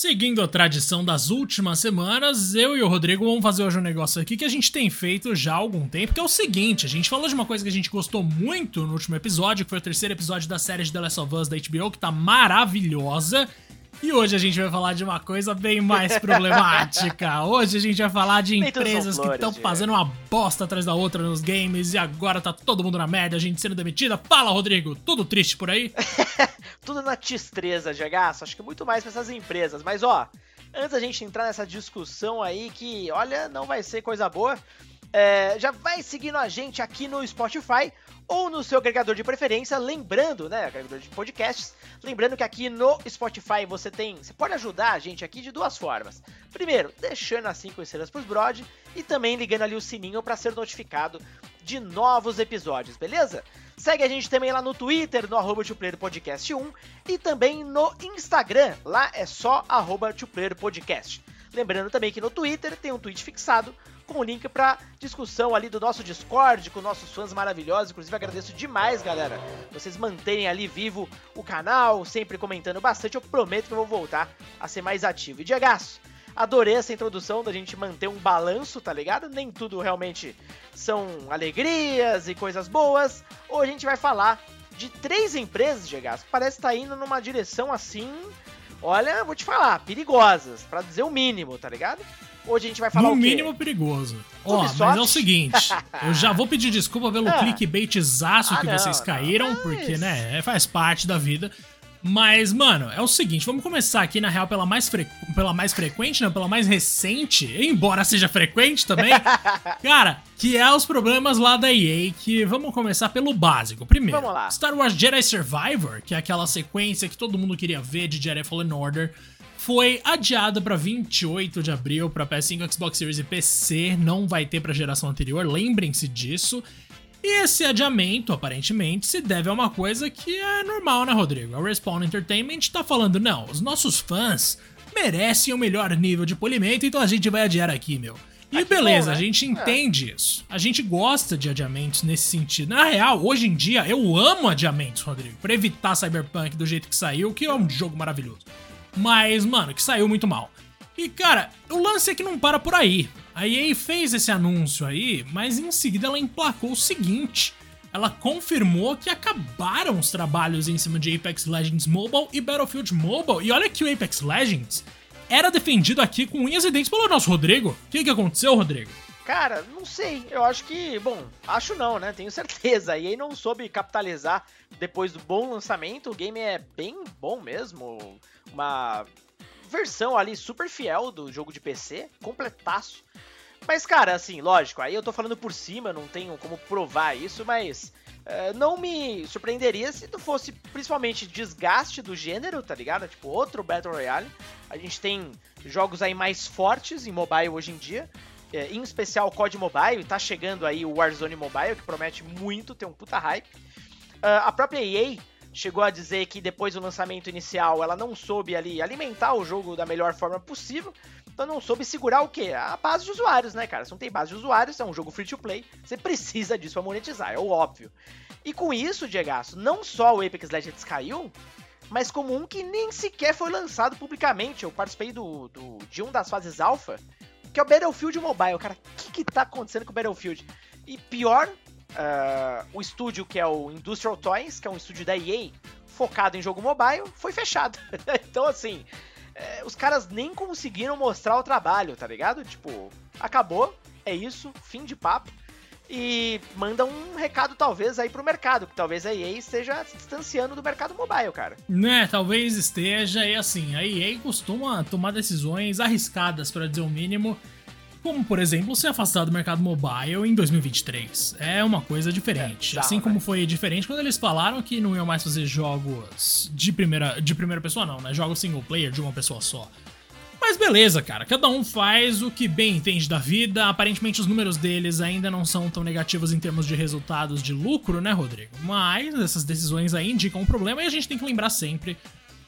Seguindo a tradição das últimas semanas, eu e o Rodrigo vamos fazer hoje um negócio aqui que a gente tem feito já há algum tempo, que é o seguinte: a gente falou de uma coisa que a gente gostou muito no último episódio, que foi o terceiro episódio da série de The Last of Us da HBO, que tá maravilhosa. E hoje a gente vai falar de uma coisa bem mais problemática. Hoje a gente vai falar de empresas flores, que estão fazendo uma bosta atrás da outra nos games e agora tá todo mundo na merda, a gente sendo demitida. Fala, Rodrigo, tudo triste por aí? tudo na tristeza, Jagaço. Acho que muito mais pra essas empresas. Mas ó, antes da gente entrar nessa discussão aí que, olha, não vai ser coisa boa, é, já vai seguindo a gente aqui no Spotify ou no seu agregador de preferência, lembrando, né, agregador de podcasts, lembrando que aqui no Spotify você tem, você pode ajudar a gente aqui de duas formas. Primeiro, deixando as 5 estrelas pros Brod e também ligando ali o sininho para ser notificado de novos episódios, beleza? Segue a gente também lá no Twitter, no arroba Podcast 1 e também no Instagram, lá é só arroba Podcast. Lembrando também que no Twitter tem um tweet fixado com o link para discussão ali do nosso Discord com nossos fãs maravilhosos. Inclusive, agradeço demais, galera, vocês manterem ali vivo o canal, sempre comentando bastante. Eu prometo que eu vou voltar a ser mais ativo. E Diegaço, adorei essa introdução da gente manter um balanço, tá ligado? Nem tudo realmente são alegrias e coisas boas. Hoje a gente vai falar de três empresas, Diegaço, que parece estar tá indo numa direção assim. Olha, vou te falar, perigosas, para dizer o mínimo, tá ligado? Hoje a gente vai falar no mínimo perigoso. Ó, mas é o seguinte, eu já vou pedir desculpa pelo ah. clickbaitzaço ah, que não, vocês caíram, não, porque, né, é, faz parte da vida. Mas, mano, é o seguinte, vamos começar aqui, na real, pela mais, fre... pela mais frequente, né? Pela mais recente, embora seja frequente também. cara, que é os problemas lá da EA, que vamos começar pelo básico. Primeiro, vamos lá. Star Wars Jedi Survivor, que é aquela sequência que todo mundo queria ver de Jedi Fallen Order, foi adiado para 28 de abril para PS5, Xbox Series e PC, não vai ter para geração anterior, lembrem-se disso. E esse adiamento, aparentemente, se deve a uma coisa que é normal, né, Rodrigo? A Respawn Entertainment tá falando, não, os nossos fãs merecem o melhor nível de polimento, então a gente vai adiar aqui, meu. E ah, beleza, bom, né? a gente é. entende é. isso. A gente gosta de adiamentos nesse sentido. Na real, hoje em dia, eu amo adiamentos, Rodrigo, pra evitar Cyberpunk do jeito que saiu, que é um jogo maravilhoso. Mas, mano, que saiu muito mal. E, cara, o lance é que não para por aí. A EA fez esse anúncio aí, mas em seguida ela emplacou o seguinte. Ela confirmou que acabaram os trabalhos em cima de Apex Legends Mobile e Battlefield Mobile. E olha que o Apex Legends era defendido aqui com unhas e dentes pelo nosso Rodrigo. O que, que aconteceu, Rodrigo? Cara, não sei. Eu acho que, bom, acho não, né? Tenho certeza. E aí não soube capitalizar depois do bom lançamento. O game é bem bom mesmo. Uma versão ali super fiel do jogo de PC, completaço. Mas, cara, assim, lógico, aí eu tô falando por cima, não tenho como provar isso, mas uh, não me surpreenderia se não fosse principalmente desgaste do gênero, tá ligado? Tipo, outro Battle Royale. A gente tem jogos aí mais fortes em mobile hoje em dia é, em especial o COD Mobile, tá chegando aí o Warzone Mobile, que promete muito, tem um puta hype. Uh, a própria EA chegou a dizer que depois do lançamento inicial ela não soube ali alimentar o jogo da melhor forma possível, então não soube segurar o quê? A base de usuários, né, cara? Se não tem base de usuários, é um jogo free to play, você precisa disso pra monetizar, é o óbvio. E com isso, Diego, não só o Apex Legends caiu, mas como um que nem sequer foi lançado publicamente. Eu participei do, do de um das fases alpha que é o Battlefield Mobile. Cara, o que, que tá acontecendo com o Battlefield? E pior, uh, o estúdio que é o Industrial Toys, que é um estúdio da EA, focado em jogo mobile, foi fechado. então, assim, é, os caras nem conseguiram mostrar o trabalho, tá ligado? Tipo, acabou, é isso, fim de papo. E manda um recado, talvez, aí pro mercado, que talvez a EA esteja se distanciando do mercado mobile, cara. Né, talvez esteja, e assim, a EA costuma tomar decisões arriscadas, para dizer o mínimo, como, por exemplo, se afastar do mercado mobile em 2023. É uma coisa diferente. É, assim como né? foi diferente quando eles falaram que não iam mais fazer jogos de primeira, de primeira pessoa, não, né? Jogos single player de uma pessoa só. Mas beleza, cara, cada um faz o que bem entende da vida. Aparentemente os números deles ainda não são tão negativos em termos de resultados de lucro, né, Rodrigo? Mas essas decisões aí indicam um problema e a gente tem que lembrar sempre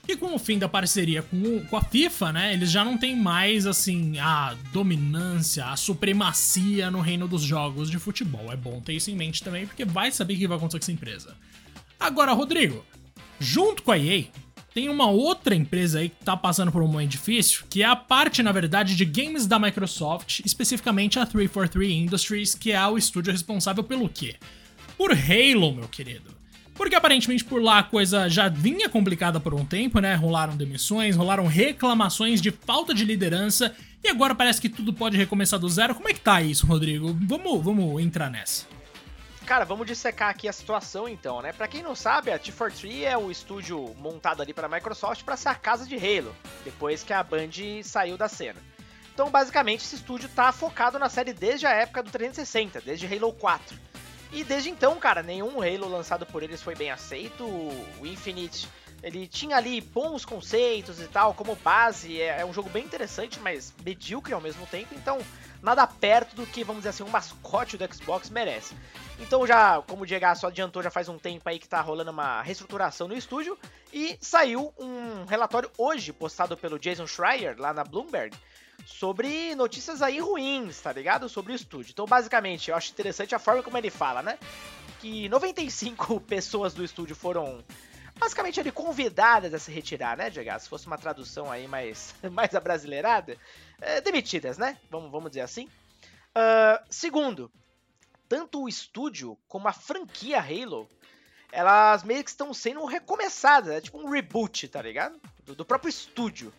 que com o fim da parceria com, o, com a FIFA, né, eles já não têm mais, assim, a dominância, a supremacia no reino dos jogos de futebol. É bom ter isso em mente também, porque vai saber o que vai acontecer com essa empresa. Agora, Rodrigo, junto com a EA, tem uma outra empresa aí que tá passando por um momento difícil, que é a parte, na verdade, de games da Microsoft, especificamente a 343 Industries, que é o estúdio responsável pelo quê? Por Halo, meu querido. Porque aparentemente por lá a coisa já vinha complicada por um tempo, né? Rolaram demissões, rolaram reclamações de falta de liderança e agora parece que tudo pode recomeçar do zero. Como é que tá isso, Rodrigo? Vamos, vamos entrar nessa. Cara, vamos dissecar aqui a situação então, né? Para quem não sabe, a T43 é o estúdio montado ali para a Microsoft para ser a casa de Halo, depois que a Band saiu da cena. Então, basicamente, esse estúdio tá focado na série desde a época do 360, desde Halo 4. E desde então, cara, nenhum Halo lançado por eles foi bem aceito. O Infinite, ele tinha ali bons conceitos e tal, como base. É, é um jogo bem interessante, mas medíocre ao mesmo tempo. Então, nada perto do que, vamos dizer assim, um mascote do Xbox merece. Então, já, como o Diego só adiantou, já faz um tempo aí que tá rolando uma reestruturação no estúdio. E saiu um relatório hoje, postado pelo Jason Schreier, lá na Bloomberg sobre notícias aí ruins, tá ligado? Sobre o estúdio. Então, basicamente, eu acho interessante a forma como ele fala, né? Que 95 pessoas do estúdio foram basicamente ali convidadas a se retirar, né, Diego? Se fosse uma tradução aí mais, mais abrasileirada, é, demitidas, né? Vamos, vamos dizer assim. Uh, segundo, tanto o estúdio como a franquia Halo, elas meio que estão sendo recomeçadas, é tipo um reboot, tá ligado? Do, do próprio estúdio.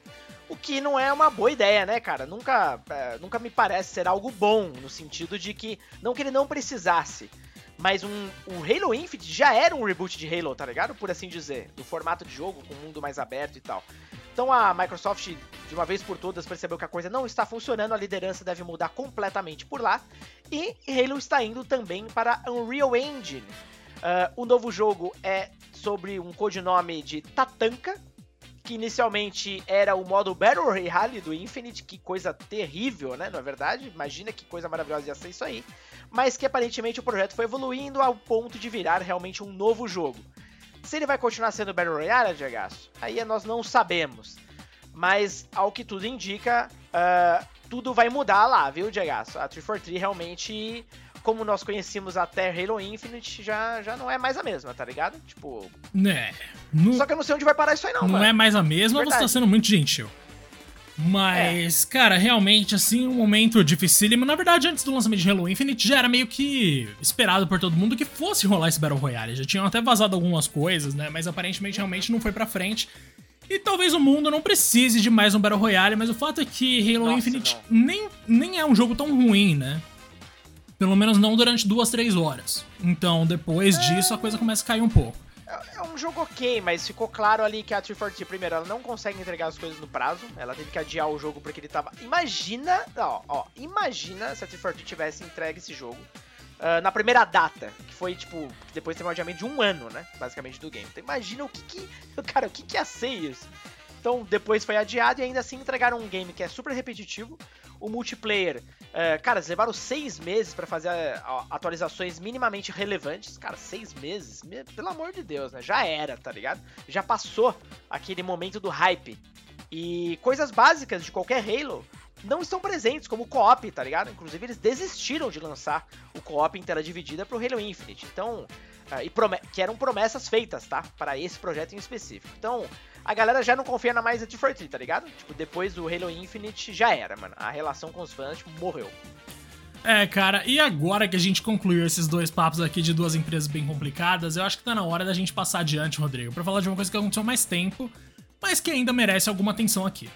O que não é uma boa ideia, né, cara? Nunca, é, nunca me parece ser algo bom, no sentido de que, não que ele não precisasse, mas um, o Halo Infinite já era um reboot de Halo, tá ligado? Por assim dizer, do formato de jogo, com um mundo mais aberto e tal. Então a Microsoft, de uma vez por todas, percebeu que a coisa não está funcionando, a liderança deve mudar completamente por lá, e Halo está indo também para Unreal Engine. Uh, o novo jogo é sobre um codinome de Tatanka, que inicialmente era o modo Battle Royale do Infinite, que coisa terrível, né? Não é verdade? Imagina que coisa maravilhosa ia ser isso aí. Mas que aparentemente o projeto foi evoluindo ao ponto de virar realmente um novo jogo. Se ele vai continuar sendo Battle Royale, Diagaço, aí nós não sabemos. Mas, ao que tudo indica, uh, tudo vai mudar lá, viu, Diagaço? A 343 realmente como nós conhecíamos até Halo Infinite, já, já não é mais a mesma, tá ligado? Tipo. Né. No... Só que eu não sei onde vai parar isso aí, não. Não mano. é mais a mesma, Verdade. você tá sendo muito gentil. Mas, é. cara, realmente, assim, um momento dificílimo. Na verdade, antes do lançamento de Halo Infinite, já era meio que esperado por todo mundo que fosse rolar esse Battle Royale. Já tinham até vazado algumas coisas, né? Mas aparentemente, realmente não foi pra frente. E talvez o mundo não precise de mais um Battle Royale, mas o fato é que Halo Nossa, Infinite nem, nem é um jogo tão ruim, né? Pelo menos não durante duas, três horas. Então, depois disso, a coisa começa a cair um pouco. É, é um jogo ok, mas ficou claro ali que a 340, primeiro, ela não consegue entregar as coisas no prazo. Ela teve que adiar o jogo porque ele tava. Imagina, ó, ó imagina se a 340 tivesse entregue esse jogo uh, na primeira data, que foi tipo, depois teve um adiamento de um ano, né? Basicamente do game. Então imagina o que que. Cara, o que que ia ser isso? Então depois foi adiado e ainda assim entregaram um game que é super repetitivo. O multiplayer, uh, cara, eles levaram seis meses para fazer uh, atualizações minimamente relevantes. Cara, seis meses, pelo amor de Deus, né? Já era, tá ligado? Já passou aquele momento do hype. E coisas básicas de qualquer Halo não estão presentes, como o co-op, tá ligado? Inclusive eles desistiram de lançar o co-op em tela dividida pro Halo Infinite. Então, uh, e que eram promessas feitas, tá? Para esse projeto em específico. Então, a galera já não confia na mais a 343, tá ligado? Tipo, depois do Halo Infinite já era, mano. A relação com os fãs, tipo, morreu. É, cara, e agora que a gente concluiu esses dois papos aqui de duas empresas bem complicadas, eu acho que tá na hora da gente passar adiante, Rodrigo, para falar de uma coisa que aconteceu mais tempo, mas que ainda merece alguma atenção aqui.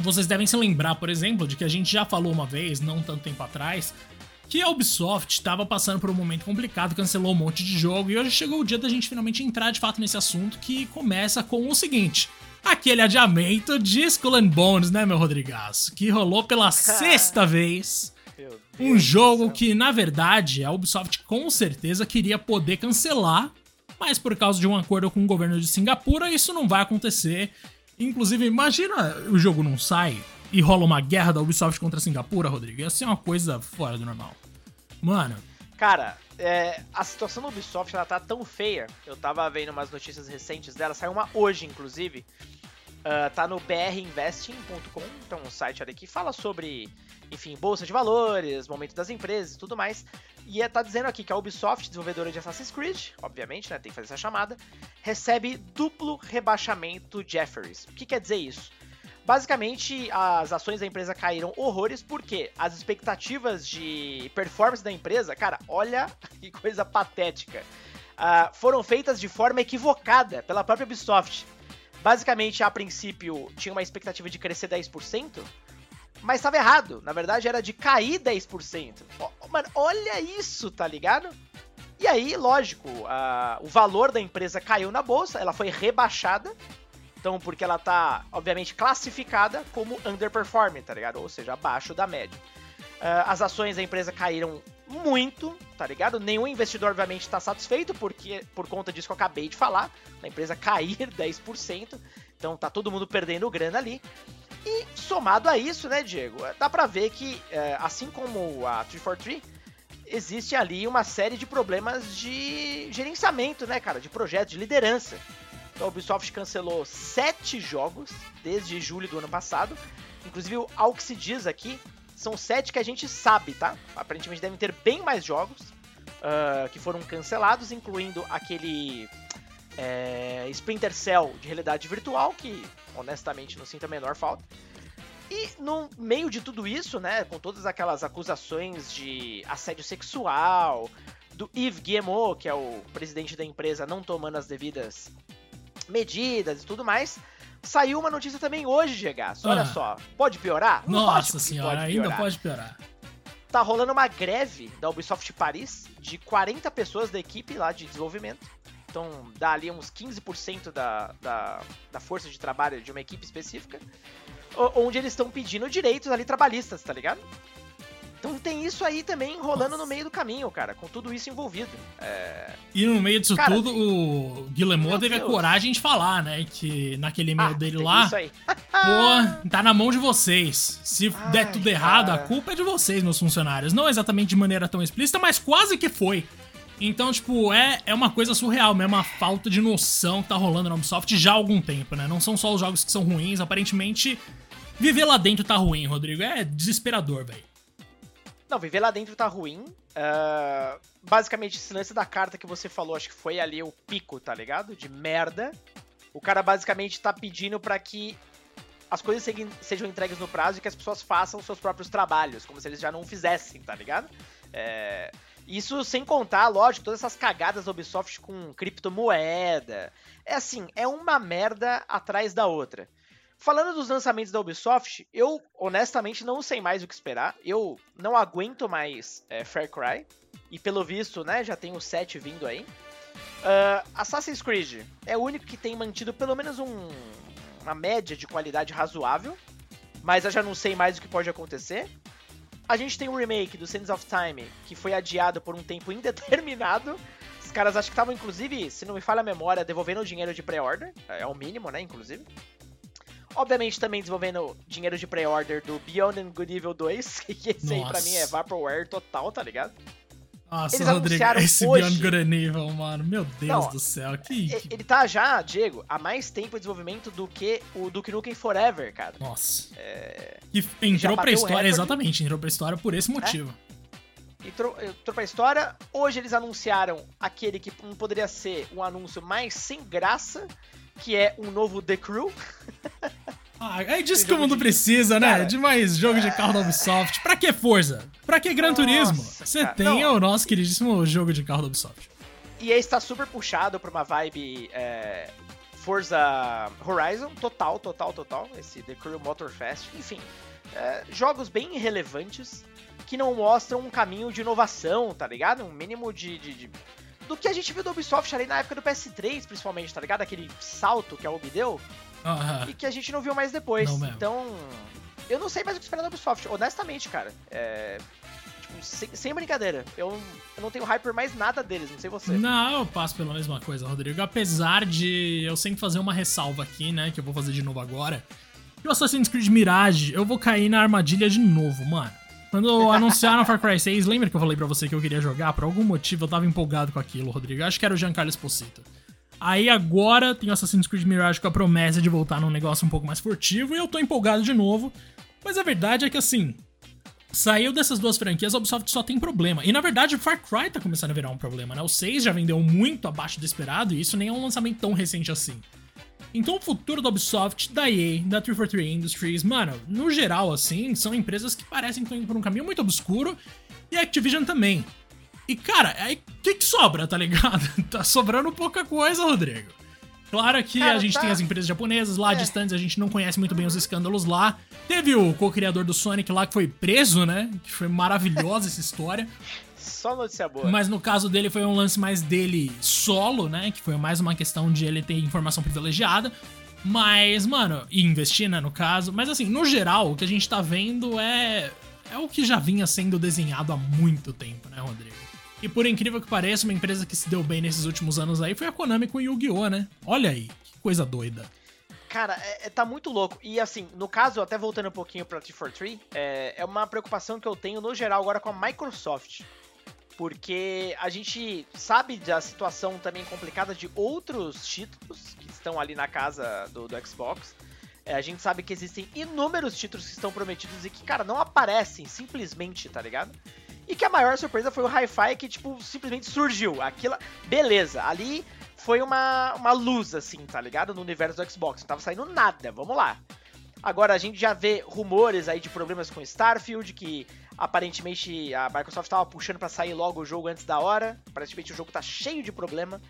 Vocês devem se lembrar, por exemplo, de que a gente já falou uma vez, não tanto tempo atrás, que a Ubisoft estava passando por um momento complicado, cancelou um monte de jogo e hoje chegou o dia da gente finalmente entrar de fato nesse assunto que começa com o seguinte: aquele adiamento de Skull and Bones, né, meu Rodrigaço? Que rolou pela sexta vez. Um jogo que, na verdade, a Ubisoft com certeza queria poder cancelar, mas por causa de um acordo com o governo de Singapura, isso não vai acontecer. Inclusive, imagina o jogo não sai e rola uma guerra da Ubisoft contra Singapura, Rodrigo. Ia ser uma coisa fora do normal. Mano. Cara, é, a situação da Ubisoft ela tá tão feia. Eu tava vendo umas notícias recentes dela, saiu uma hoje, inclusive. Uh, tá no brinvesting.com, então um site ali que fala sobre, enfim, bolsa de valores, momento das empresas e tudo mais. E é, tá dizendo aqui que a Ubisoft, desenvolvedora de Assassin's Creed, obviamente, né, tem que fazer essa chamada, recebe duplo rebaixamento Jefferies. O que quer dizer isso? Basicamente, as ações da empresa caíram horrores porque as expectativas de performance da empresa, cara, olha que coisa patética, uh, foram feitas de forma equivocada pela própria Ubisoft. Basicamente, a princípio, tinha uma expectativa de crescer 10%, mas estava errado. Na verdade, era de cair 10%. Oh, mano, olha isso, tá ligado? E aí, lógico, a, o valor da empresa caiu na bolsa, ela foi rebaixada. Então, porque ela tá, obviamente, classificada como underperforming, tá ligado? Ou seja, abaixo da média. Uh, as ações da empresa caíram muito, tá ligado? Nenhum investidor, obviamente, está satisfeito porque por conta disso que eu acabei de falar, a empresa cair 10%, então tá todo mundo perdendo grana ali. E somado a isso, né, Diego, dá pra ver que, é, assim como a 343, existe ali uma série de problemas de gerenciamento, né, cara, de projeto, de liderança. Então, a Ubisoft cancelou sete jogos desde julho do ano passado. Inclusive, ao que se diz aqui, são sete que a gente sabe, tá? Aparentemente devem ter bem mais jogos uh, que foram cancelados, incluindo aquele é, Splinter Cell de realidade virtual, que honestamente não sinto a menor falta. E no meio de tudo isso, né, com todas aquelas acusações de assédio sexual, do Yves Guillemot, que é o presidente da empresa, não tomando as devidas medidas e tudo mais, Saiu uma notícia também hoje, Gegaço. Olha ah. só. Pode piorar? Nossa senhora, pode ainda pode piorar. Tá rolando uma greve da Ubisoft Paris de 40 pessoas da equipe lá de desenvolvimento. Então dá ali uns 15% da, da, da força de trabalho de uma equipe específica. Onde eles estão pedindo direitos ali trabalhistas, tá ligado? Então tem isso aí também rolando Nossa. no meio do caminho, cara, com tudo isso envolvido. É... E no meio disso cara, tudo, o Guillemot teve Deus. a coragem de falar, né? Que naquele e-mail ah, dele lá. Isso aí. pô, tá na mão de vocês. Se Ai, der tudo errado, a culpa é de vocês, meus funcionários. Não exatamente de maneira tão explícita, mas quase que foi. Então, tipo, é, é uma coisa surreal mesmo, uma falta de noção que tá rolando na Ubisoft já há algum tempo, né? Não são só os jogos que são ruins, aparentemente. Viver lá dentro tá ruim, Rodrigo. É desesperador, velho. Não, viver lá dentro tá ruim. Uh, basicamente, esse lance da carta que você falou, acho que foi ali o pico, tá ligado? De merda. O cara basicamente tá pedindo para que as coisas sejam entregues no prazo e que as pessoas façam seus próprios trabalhos, como se eles já não fizessem, tá ligado? É, isso sem contar, lógico, todas essas cagadas da Ubisoft com criptomoeda. É assim, é uma merda atrás da outra. Falando dos lançamentos da Ubisoft, eu honestamente não sei mais o que esperar. Eu não aguento mais é, Far Cry. E pelo visto, né, já tem o 7 vindo aí. Uh, Assassin's Creed é o único que tem mantido pelo menos um, uma média de qualidade razoável. Mas eu já não sei mais o que pode acontecer. A gente tem o remake do Sands of Time, que foi adiado por um tempo indeterminado. Os caras acho que estavam, inclusive, se não me falha a memória, devolvendo o dinheiro de pré-order. É o mínimo, né, inclusive. Obviamente também desenvolvendo dinheiro de pre-order do Beyond and Good Evil 2, que esse Nossa. aí pra mim é Vaporware total, tá ligado? Nossa, Eles Rodrigo, esse hoje... Beyond Good and Evil, mano, meu Deus Não, do céu, que... Ele tá já, Diego, há mais tempo de desenvolvimento do que o Duke Nukem Forever, cara. Nossa. É... E entrou pra história, exatamente, entrou pra história por esse motivo. É? Entrou, entrou pra história, hoje eles anunciaram aquele que poderia ser um anúncio mais sem graça, que é um novo The Crew. Ah, é disso que o mundo precisa, né? Cara, de mais jogo de carro da Ubisoft. Pra que Forza? Pra que Gran Nossa, Turismo? Você tem não. o nosso queridíssimo jogo de carro da Ubisoft. E aí está super puxado pra uma vibe é, Forza Horizon, total, total, total. Esse The Crew Motor Fest. Enfim, é, jogos bem relevantes que não mostram um caminho de inovação, tá ligado? Um mínimo de, de, de do que a gente viu do Ubisoft ali na época do PS3, principalmente, tá ligado? Aquele salto que a Ubi deu. E que a gente não viu mais depois. Não então, eu não sei mais o que esperar da Ubisoft, honestamente, cara. É, tipo, sem, sem, brincadeira. Eu, eu, não tenho hype por mais nada deles, não sei você. Não, eu passo pela mesma coisa, Rodrigo. Apesar de eu sempre fazer uma ressalva aqui, né? Que eu vou fazer de novo agora. E o Assassin's Creed Mirage, eu vou cair na armadilha de novo, mano. Quando anunciaram Far Cry 6, lembra que eu falei para você que eu queria jogar? Por algum motivo eu tava empolgado com aquilo, Rodrigo. Eu acho que era o Giancarlo Esposito. Aí agora tem Assassin's Creed Mirage com a promessa de voltar num negócio um pouco mais furtivo e eu tô empolgado de novo. Mas a verdade é que assim, saiu dessas duas franquias, a Ubisoft só tem problema. E na verdade, o Far Cry tá começando a virar um problema, né? O 6 já vendeu muito abaixo do esperado e isso nem é um lançamento tão recente assim. Então o futuro da Ubisoft, da EA, da 343 Industries, mano, no geral assim, são empresas que parecem que estão indo por um caminho muito obscuro e a Activision também. E cara, aí o que, que sobra, tá ligado? tá sobrando pouca coisa, Rodrigo. Claro que Cara, a gente tá... tem as empresas japonesas lá é. distantes, a gente não conhece muito bem os escândalos lá. Teve o co-criador do Sonic lá que foi preso, né? Que foi maravilhosa essa história. Só notícia boa. Mas no caso dele foi um lance mais dele solo, né? Que foi mais uma questão de ele ter informação privilegiada. Mas, mano, e investir, né, no caso. Mas assim, no geral, o que a gente tá vendo é. É o que já vinha sendo desenhado há muito tempo, né, Rodrigo? E por incrível que pareça, uma empresa que se deu bem nesses últimos anos aí foi a Konami com Yu-Gi-Oh, né? Olha aí, que coisa doida. Cara, é, é, tá muito louco. E assim, no caso, até voltando um pouquinho pra T43, é, é uma preocupação que eu tenho no geral agora com a Microsoft. Porque a gente sabe da situação também complicada de outros títulos que estão ali na casa do, do Xbox. É, a gente sabe que existem inúmeros títulos que estão prometidos e que, cara, não aparecem simplesmente, tá ligado? E que a maior surpresa foi o Hi-Fi que, tipo, simplesmente surgiu. Aquilo. Beleza, ali foi uma, uma luz, assim, tá ligado? No universo do Xbox. Não tava saindo nada, vamos lá. Agora a gente já vê rumores aí de problemas com Starfield, que aparentemente a Microsoft tava puxando para sair logo o jogo antes da hora. Aparentemente o jogo tá cheio de problema.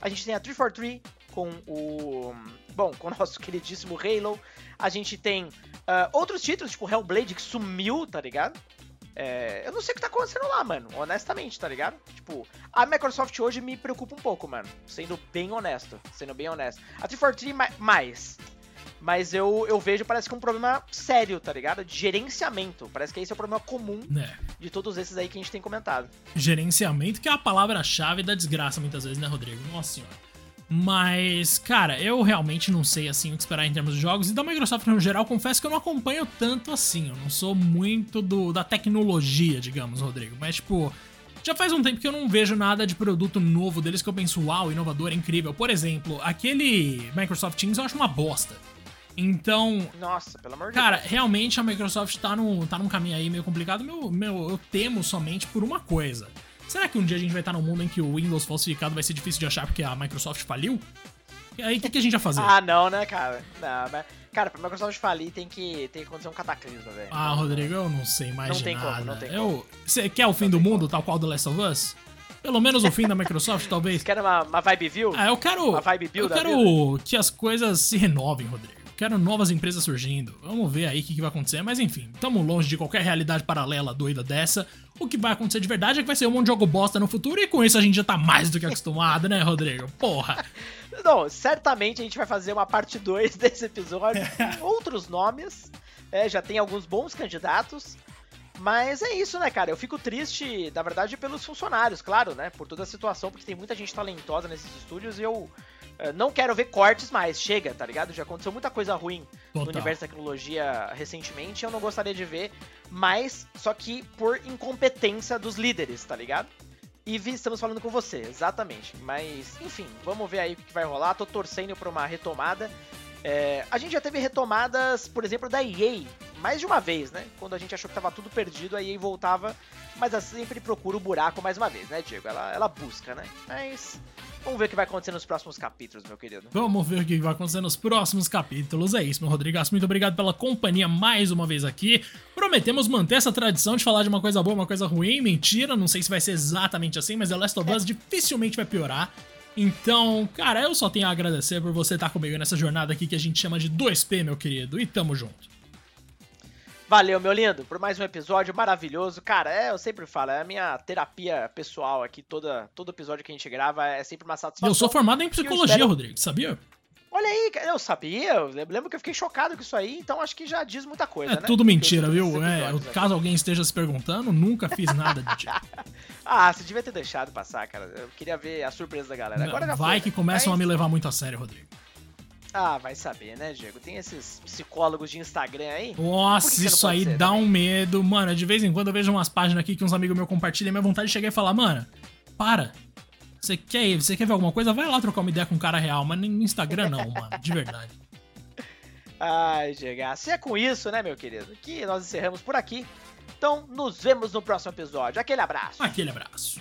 A gente tem a 343 com o. Bom, com o nosso queridíssimo Halo. A gente tem uh, outros títulos, tipo Hellblade, que sumiu, tá ligado? É, eu não sei o que tá acontecendo lá, mano. Honestamente, tá ligado? Tipo, a Microsoft hoje me preocupa um pouco, mano. Sendo bem honesto. Sendo bem honesto. A 343 mais. Mas eu, eu vejo, parece que é um problema sério, tá ligado? De gerenciamento. Parece que esse é o problema comum é. de todos esses aí que a gente tem comentado. Gerenciamento, que é a palavra-chave da desgraça, muitas vezes, né, Rodrigo? Nossa senhora. Mas, cara, eu realmente não sei assim o que esperar em termos de jogos. E da Microsoft no geral, confesso que eu não acompanho tanto assim. Eu não sou muito do, da tecnologia, digamos, Rodrigo. Mas, tipo, já faz um tempo que eu não vejo nada de produto novo deles que eu penso, uau, inovador, incrível. Por exemplo, aquele Microsoft Teams eu acho uma bosta. Então. Nossa, pelo amor de Deus. Cara, realmente a Microsoft tá num, tá num caminho aí meio complicado. Meu, meu, eu temo somente por uma coisa Será que um dia a gente vai estar num mundo em que o Windows falsificado vai ser difícil de achar porque a Microsoft faliu? E aí o que, que, a gente vai fazer? ah, não, né, cara? Não, mas, cara, pra Microsoft falir tem que, tem que acontecer um cataclismo, velho. Ah, Rodrigo, eu não sei mais não tem nada. Como, não tem eu, Você quer o fim do mundo, como. tal qual do Last of Us? Pelo menos o fim da Microsoft, talvez. Você quer uma, uma vibe view? Ah, eu quero. Uma vibe view Eu quero vida? que as coisas se renovem, Rodrigo. Quero novas empresas surgindo. Vamos ver aí o que, que vai acontecer. Mas enfim, estamos longe de qualquer realidade paralela doida dessa. O que vai acontecer de verdade é que vai ser um monte de jogo bosta no futuro e com isso a gente já tá mais do que acostumado, né, Rodrigo? Porra! Não, certamente a gente vai fazer uma parte 2 desse episódio com outros nomes. É, já tem alguns bons candidatos. Mas é isso, né, cara? Eu fico triste, na verdade, pelos funcionários, claro, né? Por toda a situação, porque tem muita gente talentosa nesses estúdios e eu não quero ver cortes mais. Chega, tá ligado? Já aconteceu muita coisa ruim Total. no universo da tecnologia recentemente. Eu não gostaria de ver mais, só que por incompetência dos líderes, tá ligado? E estamos falando com você, exatamente. Mas, enfim, vamos ver aí o que vai rolar. Tô torcendo pra uma retomada. É, a gente já teve retomadas, por exemplo, da EA, mais de uma vez, né? Quando a gente achou que tava tudo perdido, a EA voltava, mas ela sempre procura o buraco mais uma vez, né, Diego? Ela, ela busca, né? Mas Vamos ver o que vai acontecer nos próximos capítulos, meu querido. Vamos ver o que vai acontecer nos próximos capítulos. É isso, meu Rodrigo. Muito obrigado pela companhia mais uma vez aqui. Prometemos manter essa tradição de falar de uma coisa boa, uma coisa ruim. Mentira, não sei se vai ser exatamente assim, mas The Last of Us é. dificilmente vai piorar. Então, cara, eu só tenho a agradecer por você estar comigo nessa jornada aqui que a gente chama de 2P, meu querido. E tamo junto. Valeu, meu lindo, por mais um episódio maravilhoso. Cara, é, eu sempre falo, é a minha terapia pessoal aqui, toda, todo episódio que a gente grava é sempre uma satisfação. Eu sou formado em psicologia, espero... Rodrigo, sabia? Olha aí, eu sabia, eu lembro que eu fiquei chocado com isso aí, então acho que já diz muita coisa, é né? tudo mentira, viu? É, caso alguém esteja se perguntando, nunca fiz nada de ah, você devia ter deixado passar, cara. Eu queria ver a surpresa da galera. Agora Não, vai foi, que né? começam Mas... a me levar muito a sério, Rodrigo. Ah, vai saber, né, Diego? Tem esses psicólogos de Instagram aí. Nossa, isso aí dá também? um medo. Mano, de vez em quando eu vejo umas páginas aqui que uns amigos meus compartilham. Minha vontade de chegar e falar, mano, para. Você quer, você quer ver alguma coisa? Vai lá trocar uma ideia com um cara real, mas no Instagram não, mano. De verdade. Ai, chegar. Se é com isso, né, meu querido, que nós encerramos por aqui. Então, nos vemos no próximo episódio. Aquele abraço. Aquele abraço.